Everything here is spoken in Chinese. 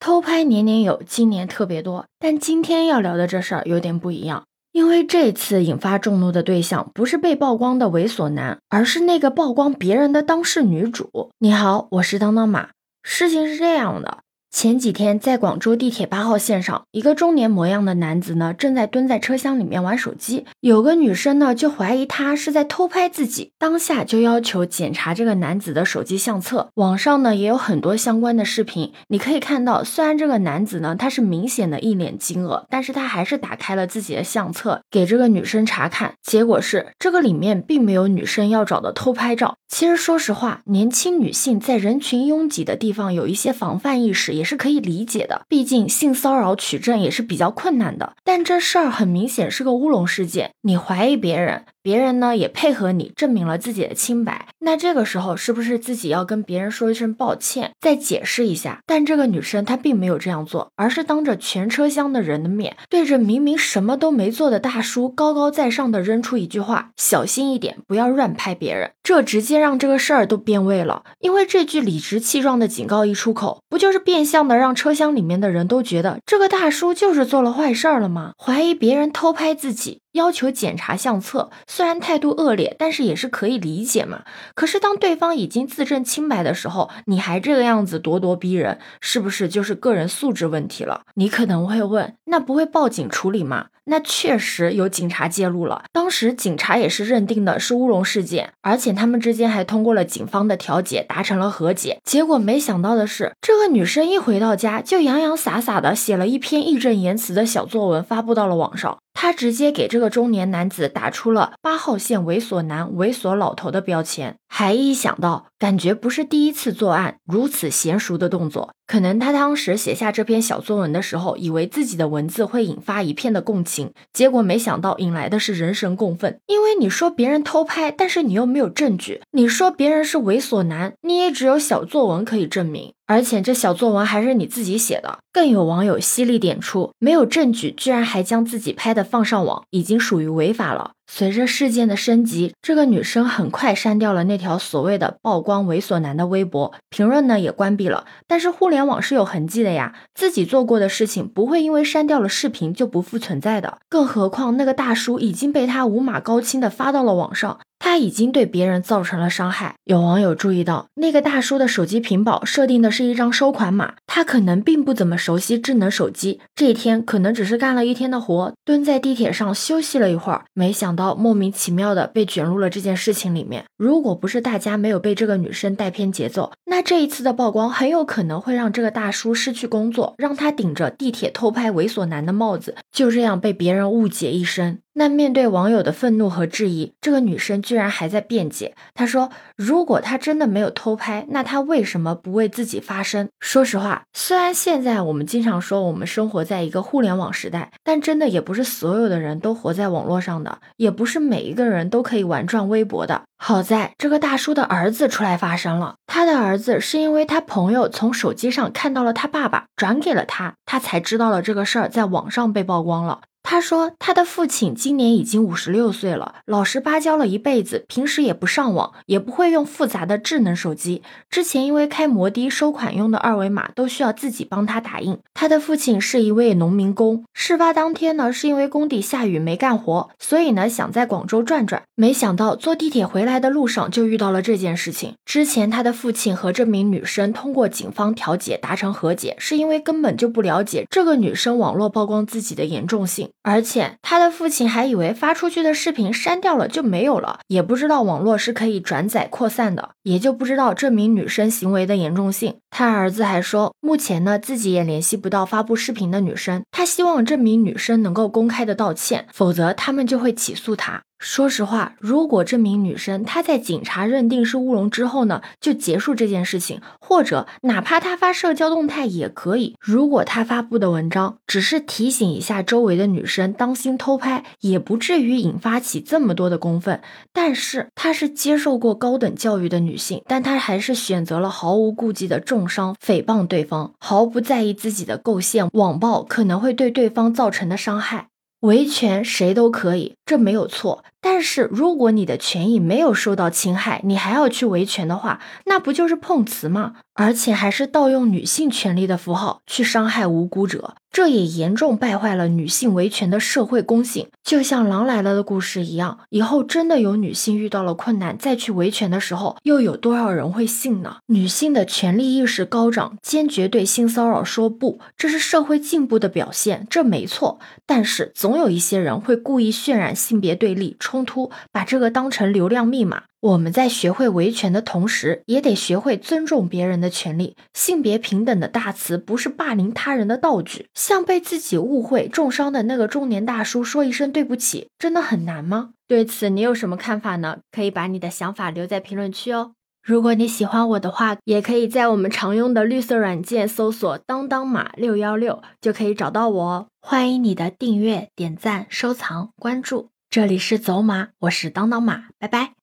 偷拍年年有，今年特别多。但今天要聊的这事儿有点不一样，因为这次引发众怒的对象不是被曝光的猥琐男，而是那个曝光别人的当事女主。你好，我是当当马。事情是这样的。前几天，在广州地铁八号线上，一个中年模样的男子呢，正在蹲在车厢里面玩手机。有个女生呢，就怀疑他是在偷拍自己，当下就要求检查这个男子的手机相册。网上呢，也有很多相关的视频，你可以看到，虽然这个男子呢，他是明显的一脸惊愕，但是他还是打开了自己的相册，给这个女生查看。结果是，这个里面并没有女生要找的偷拍照。其实，说实话，年轻女性在人群拥挤的地方有一些防范意识，也是可以理解的。毕竟性骚扰取证也是比较困难的。但这事儿很明显是个乌龙事件，你怀疑别人。别人呢也配合你证明了自己的清白，那这个时候是不是自己要跟别人说一声抱歉，再解释一下？但这个女生她并没有这样做，而是当着全车厢的人的面，对着明明什么都没做的大叔高高在上的扔出一句话：“小心一点，不要乱拍别人。”这直接让这个事儿都变味了，因为这句理直气壮的警告一出口，不就是变相的让车厢里面的人都觉得这个大叔就是做了坏事儿了吗？怀疑别人偷拍自己。要求检查相册，虽然态度恶劣，但是也是可以理解嘛。可是当对方已经自证清白的时候，你还这个样子咄咄逼人，是不是就是个人素质问题了？你可能会问，那不会报警处理吗？那确实有警察介入了，当时警察也是认定的是乌龙事件，而且他们之间还通过了警方的调解，达成了和解。结果没想到的是，这个女生一回到家就洋洋洒洒的写了一篇义正言辞的小作文，发布到了网上。他直接给这个中年男子打出了“八号线猥琐男、猥琐老头”的标签，还一想到，感觉不是第一次作案，如此娴熟的动作。可能他当时写下这篇小作文的时候，以为自己的文字会引发一片的共情，结果没想到引来的是人神共愤。因为你说别人偷拍，但是你又没有证据；你说别人是猥琐男，你也只有小作文可以证明。而且这小作文还是你自己写的。更有网友犀利点出，没有证据，居然还将自己拍的放上网，已经属于违法了。随着事件的升级，这个女生很快删掉了那条所谓的曝光猥琐男的微博，评论呢也关闭了。但是互联网是有痕迹的呀，自己做过的事情不会因为删掉了视频就不复存在的。更何况那个大叔已经被他五马高清的发到了网上。他已经对别人造成了伤害。有网友注意到，那个大叔的手机屏保设定的是一张收款码，他可能并不怎么熟悉智能手机。这一天可能只是干了一天的活，蹲在地铁上休息了一会儿，没想到莫名其妙的被卷入了这件事情里面。如果不是大家没有被这个女生带偏节奏，那这一次的曝光很有可能会让这个大叔失去工作，让他顶着地铁偷拍猥琐男的帽子，就这样被别人误解一生。那面对网友的愤怒和质疑，这个女生居然还在辩解。她说：“如果她真的没有偷拍，那她为什么不为自己发声？”说实话，虽然现在我们经常说我们生活在一个互联网时代，但真的也不是所有的人都活在网络上的，也不是每一个人都可以玩转微博的。好在这个大叔的儿子出来发声了，他的儿子是因为他朋友从手机上看到了他爸爸转给了他，他才知道了这个事儿在网上被曝光了。他说，他的父亲今年已经五十六岁了，老实巴交了一辈子，平时也不上网，也不会用复杂的智能手机。之前因为开摩的收款用的二维码都需要自己帮他打印。他的父亲是一位农民工，事发当天呢，是因为工地下雨没干活，所以呢想在广州转转，没想到坐地铁回来的路上就遇到了这件事情。之前他的父亲和这名女生通过警方调解达成和解，是因为根本就不了解这个女生网络曝光自己的严重性。而且他的父亲还以为发出去的视频删掉了就没有了，也不知道网络是可以转载扩散的，也就不知道这名女生行为的严重性。他儿子还说，目前呢自己也联系不到发布视频的女生，他希望这名女生能够公开的道歉，否则他们就会起诉他。说实话，如果这名女生她在警察认定是乌龙之后呢，就结束这件事情，或者哪怕她发社交动态也可以。如果她发布的文章只是提醒一下周围的女生当心偷拍，也不至于引发起这么多的公愤。但是她是接受过高等教育的女性，但她还是选择了毫无顾忌的重伤诽谤对方，毫不在意自己的构陷网暴可能会对对方造成的伤害。维权谁都可以，这没有错。但是如果你的权益没有受到侵害，你还要去维权的话，那不就是碰瓷吗？而且还是盗用女性权利的符号去伤害无辜者，这也严重败坏了女性维权的社会公信。就像《狼来了》的故事一样，以后真的有女性遇到了困难再去维权的时候，又有多少人会信呢？女性的权利意识高涨，坚决对性骚扰说不，这是社会进步的表现，这没错。但是总有一些人会故意渲染性别对立。冲突，把这个当成流量密码。我们在学会维权的同时，也得学会尊重别人的权利。性别平等的大词不是霸凌他人的道具。向被自己误会重伤的那个中年大叔说一声对不起，真的很难吗？对此你有什么看法呢？可以把你的想法留在评论区哦。如果你喜欢我的话，也可以在我们常用的绿色软件搜索“当当马六幺六”，就可以找到我哦。欢迎你的订阅、点赞、收藏、关注。这里是走马，我是当当马，拜拜。